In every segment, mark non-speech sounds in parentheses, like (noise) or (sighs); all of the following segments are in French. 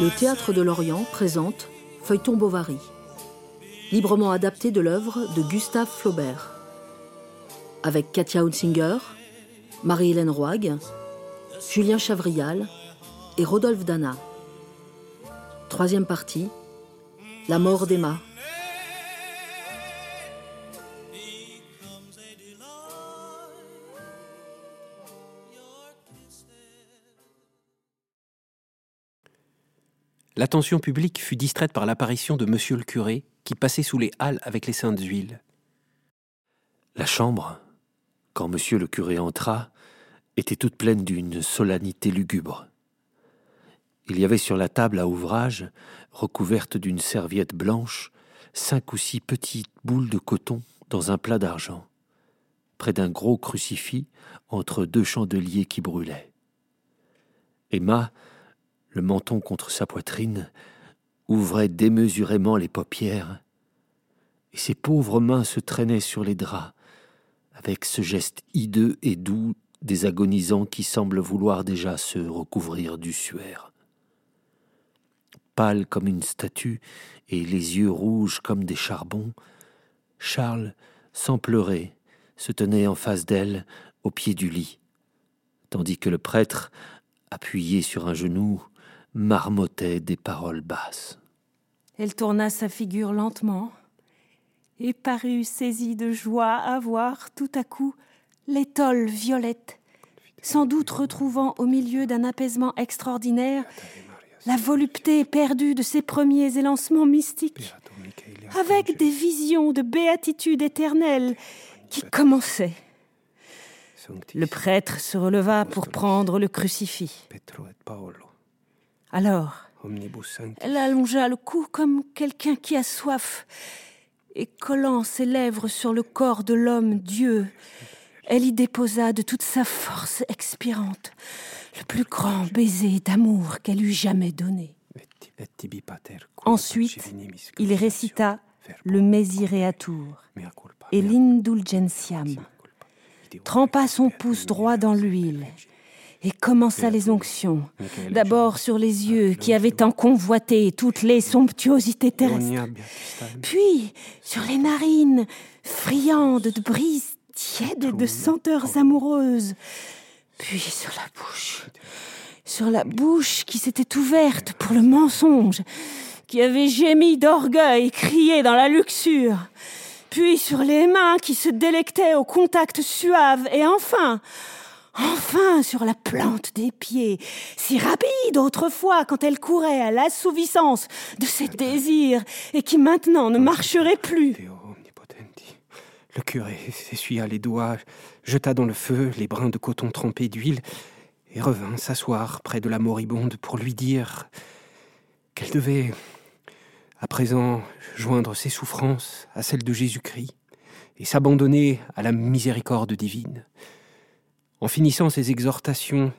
Le Théâtre de l'Orient présente Feuilleton Bovary, librement adapté de l'œuvre de Gustave Flaubert, avec Katia Hunsinger, Marie-Hélène Roig, Julien Chavrial et Rodolphe Dana. Troisième partie, La mort d'Emma. L'attention publique fut distraite par l'apparition de monsieur le curé qui passait sous les halles avec les saintes huiles. La chambre, quand monsieur le curé entra, était toute pleine d'une solennité lugubre. Il y avait sur la table à ouvrage, recouverte d'une serviette blanche, cinq ou six petites boules de coton dans un plat d'argent, près d'un gros crucifix entre deux chandeliers qui brûlaient. Emma, le menton contre sa poitrine, ouvrait démesurément les paupières, et ses pauvres mains se traînaient sur les draps, avec ce geste hideux et doux des agonisants qui semblent vouloir déjà se recouvrir du suaire. Pâle comme une statue et les yeux rouges comme des charbons, Charles, sans pleurer, se tenait en face d'elle, au pied du lit, tandis que le prêtre, appuyé sur un genou, marmottait des paroles basses. Elle tourna sa figure lentement et parut saisie de joie à voir tout à coup l'étole violette, sans doute retrouvant au milieu d'un apaisement extraordinaire la volupté perdue de ses premiers élancements mystiques, avec des visions de béatitude éternelle qui commençaient. Le prêtre se releva pour prendre le crucifix. Alors, elle allongea le cou comme quelqu'un qui a soif, et collant ses lèvres sur le corps de l'homme Dieu, elle y déposa de toute sa force expirante le plus grand baiser d'amour qu'elle eût jamais donné. Ensuite, il récita le Misereatur et l'Indulgentiam, trempa son pouce droit dans l'huile et commença les onctions, d'abord sur les yeux qui avaient tant convoité toutes les somptuosités terrestres, puis sur les narines friandes de brises tiède de senteurs amoureuses, puis sur la bouche, sur la bouche qui s'était ouverte pour le mensonge, qui avait gémi d'orgueil et crié dans la luxure, puis sur les mains qui se délectaient au contact suave, et enfin, enfin sur la plante des pieds, si rapide autrefois quand elle courait à l'assouvissance de ses désirs, et qui maintenant ne marcherait plus. Le curé s'essuya les doigts, jeta dans le feu les brins de coton trempés d'huile et revint s'asseoir près de la moribonde pour lui dire qu'elle devait à présent joindre ses souffrances à celles de Jésus-Christ et s'abandonner à la miséricorde divine. En finissant ses exhortations,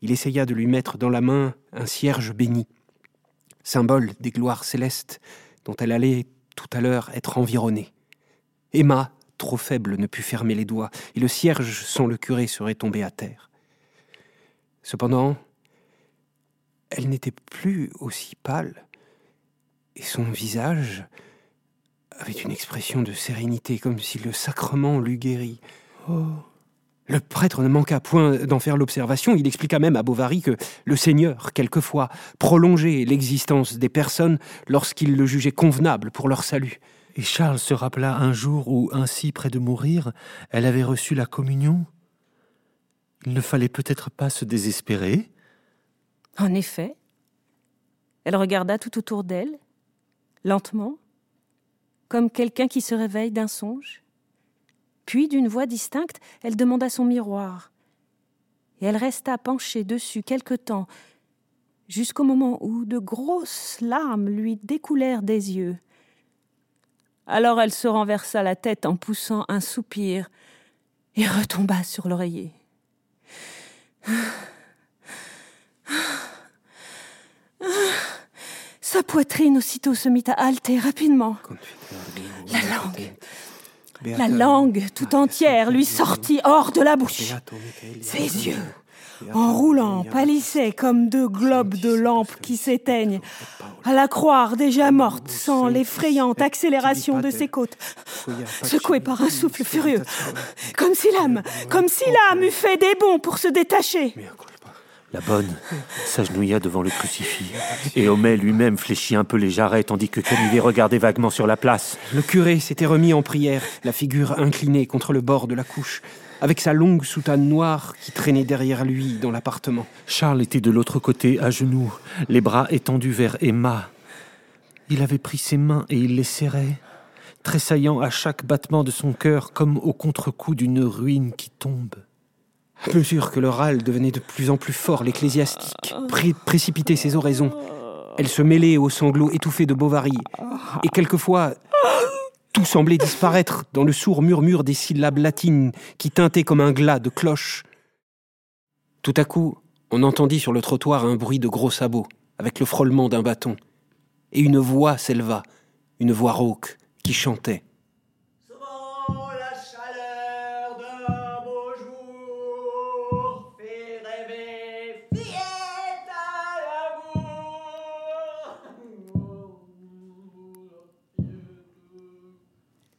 il essaya de lui mettre dans la main un cierge béni, symbole des gloires célestes dont elle allait tout à l'heure être environnée. Emma, trop faible, ne put fermer les doigts, et le cierge sans le curé serait tombé à terre. Cependant, elle n'était plus aussi pâle, et son visage avait une expression de sérénité, comme si le sacrement l'eût guéri. Oh. Le prêtre ne manqua point d'en faire l'observation, il expliqua même à Bovary que le Seigneur, quelquefois, prolongeait l'existence des personnes lorsqu'il le jugeait convenable pour leur salut. Et Charles se rappela un jour où, ainsi près de mourir, elle avait reçu la communion. Il ne fallait peut-être pas se désespérer. En effet, elle regarda tout autour d'elle, lentement, comme quelqu'un qui se réveille d'un songe. Puis, d'une voix distincte, elle demanda son miroir. Et elle resta penchée dessus quelque temps, jusqu'au moment où de grosses larmes lui découlèrent des yeux. Alors elle se renversa la tête en poussant un soupir et retomba sur l'oreiller. Sa poitrine aussitôt se mit à halter rapidement. La langue, la langue tout entière lui sortit hors de la bouche. Ses yeux, en roulant, pâlissait comme deux globes de lampe qui s'éteignent, à la croire déjà morte sans l'effrayante accélération de ses côtes, secouée par un souffle furieux, comme si l'âme, comme si l'âme eût fait des bonds pour se détacher. La bonne s'agenouilla devant le crucifix, et Homais lui-même fléchit un peu les jarrets tandis que Canivet regardait vaguement sur la place. Le curé s'était remis en prière, la figure inclinée contre le bord de la couche, avec sa longue soutane noire qui traînait derrière lui dans l'appartement. Charles était de l'autre côté, à genoux, les bras étendus vers Emma. Il avait pris ses mains et il les serrait, tressaillant à chaque battement de son cœur comme au contre-coup d'une ruine qui tombe. À mesure que le râle devenait de plus en plus fort, l'ecclésiastique précipitait ses oraisons. Elle se mêlait aux sanglots étouffés de Bovary. Et quelquefois, tout semblait disparaître dans le sourd murmure des syllabes latines qui tintaient comme un glas de cloche. Tout à coup, on entendit sur le trottoir un bruit de gros sabots, avec le frôlement d'un bâton. Et une voix s'éleva, une voix rauque, qui chantait.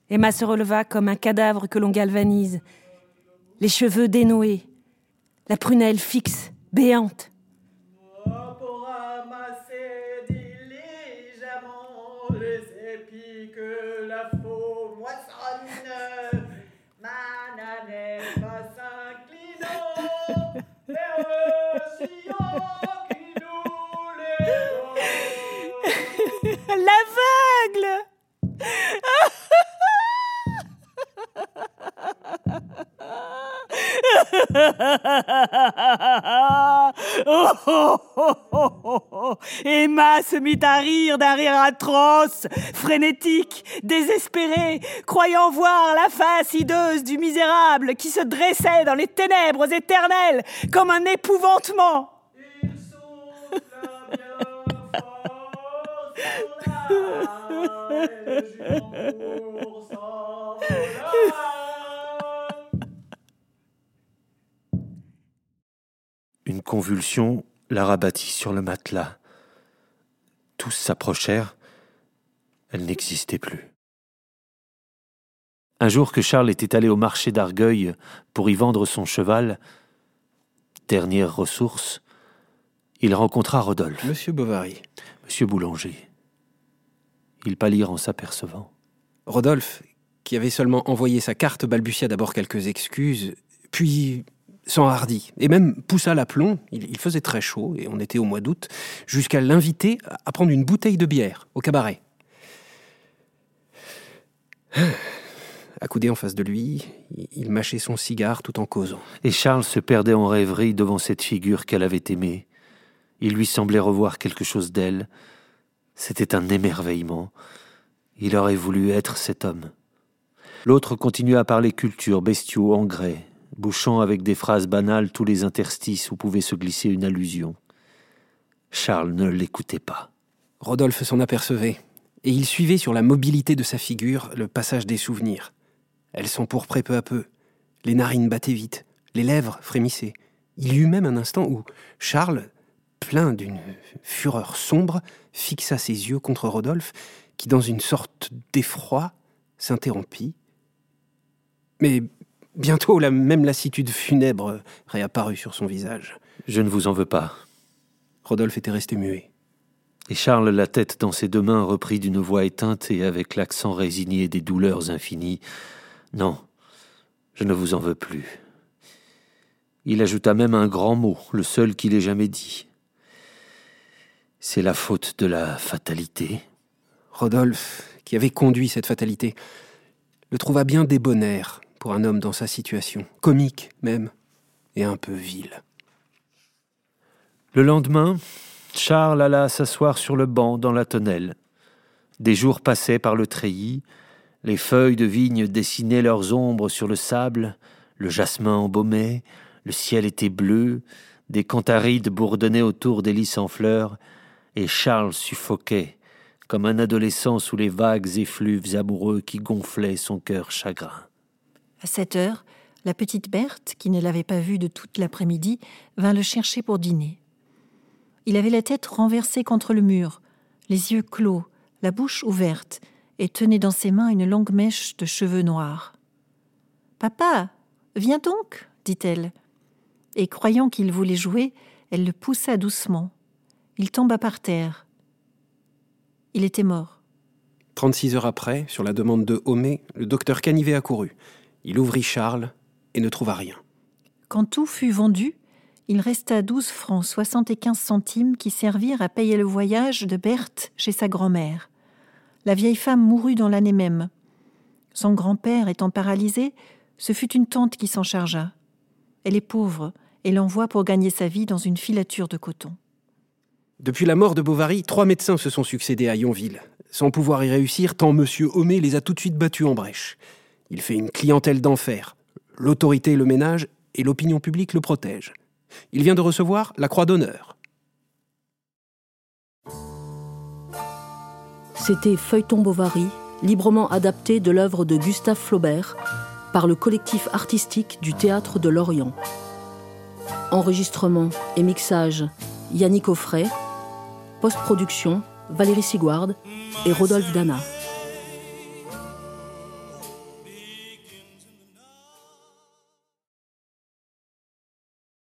Emma se releva comme un cadavre que l'on galvanise, les cheveux dénoués, la prunelle fixe, béante. Se mit à rire d'un rire atroce, frénétique, désespéré, croyant voir la face hideuse du misérable qui se dressait dans les ténèbres éternelles comme un épouvantement. Une convulsion la rabattit sur le matelas. Tous s'approchèrent. Elle n'existait plus. Un jour que Charles était allé au marché d'Argueil pour y vendre son cheval, dernière ressource, il rencontra Rodolphe. Monsieur Bovary. Monsieur Boulanger. Ils pâlirent en s'apercevant. Rodolphe, qui avait seulement envoyé sa carte, balbutia d'abord quelques excuses, puis s'enhardit et même poussa l'aplomb, il, faisait très chaud et on était au mois d'août, jusqu'à l'inviter à prendre une bouteille de bière au cabaret. (sighs) Accoudé en face de lui, il mâchait son cigare tout en causant. Et Charles se perdait en rêverie devant cette figure qu'elle avait aimée. Il lui semblait revoir quelque chose d'elle. C'était un émerveillement. Il aurait voulu être cet homme. L'autre continua à parler culture, bestiaux, engrais, bouchant avec des phrases banales tous les interstices où pouvait se glisser une allusion. Charles ne l'écoutait pas. Rodolphe s'en apercevait, et il suivait sur la mobilité de sa figure le passage des souvenirs. Elles s'empourpraient peu à peu, les narines battaient vite, les lèvres frémissaient. Il y eut même un instant où Charles, plein d'une fureur sombre, fixa ses yeux contre Rodolphe, qui, dans une sorte d'effroi, s'interrompit. Mais Bientôt, la même lassitude funèbre réapparut sur son visage. Je ne vous en veux pas. Rodolphe était resté muet. Et Charles, la tête dans ses deux mains, reprit d'une voix éteinte et avec l'accent résigné des douleurs infinies. Non, je ne vous en veux plus. Il ajouta même un grand mot, le seul qu'il ait jamais dit. C'est la faute de la fatalité. Rodolphe, qui avait conduit cette fatalité, le trouva bien débonnaire, pour un homme dans sa situation, comique même, et un peu vil. Le lendemain, Charles alla s'asseoir sur le banc dans la tonnelle. Des jours passaient par le treillis, les feuilles de vigne dessinaient leurs ombres sur le sable, le jasmin embaumait, le ciel était bleu, des cantharides bourdonnaient autour des lys en fleurs, et Charles suffoquait, comme un adolescent sous les vagues effluves amoureux qui gonflaient son cœur chagrin. À cette heure, La petite Berthe, qui ne l'avait pas vu de toute l'après-midi, vint le chercher pour dîner. Il avait la tête renversée contre le mur, les yeux clos, la bouche ouverte, et tenait dans ses mains une longue mèche de cheveux noirs. Papa, viens donc, dit-elle. Et croyant qu'il voulait jouer, elle le poussa doucement. Il tomba par terre. Il était mort. 36 heures après, sur la demande de Homais, le docteur Canivet accourut. Il ouvrit Charles et ne trouva rien. Quand tout fut vendu, il resta 12 francs 75 centimes qui servirent à payer le voyage de Berthe chez sa grand-mère. La vieille femme mourut dans l'année même. Son grand-père étant paralysé, ce fut une tante qui s'en chargea. Elle est pauvre et l'envoie pour gagner sa vie dans une filature de coton. Depuis la mort de Bovary, trois médecins se sont succédés à Yonville. Sans pouvoir y réussir, tant M. Homais les a tout de suite battus en brèche. Il fait une clientèle d'enfer. L'autorité le ménage et l'opinion publique le protège. Il vient de recevoir la Croix d'honneur. C'était Feuilleton Bovary, librement adapté de l'œuvre de Gustave Flaubert par le collectif artistique du Théâtre de Lorient. Enregistrement et mixage Yannick Offray. Post-production Valérie Sigouard et Rodolphe Dana.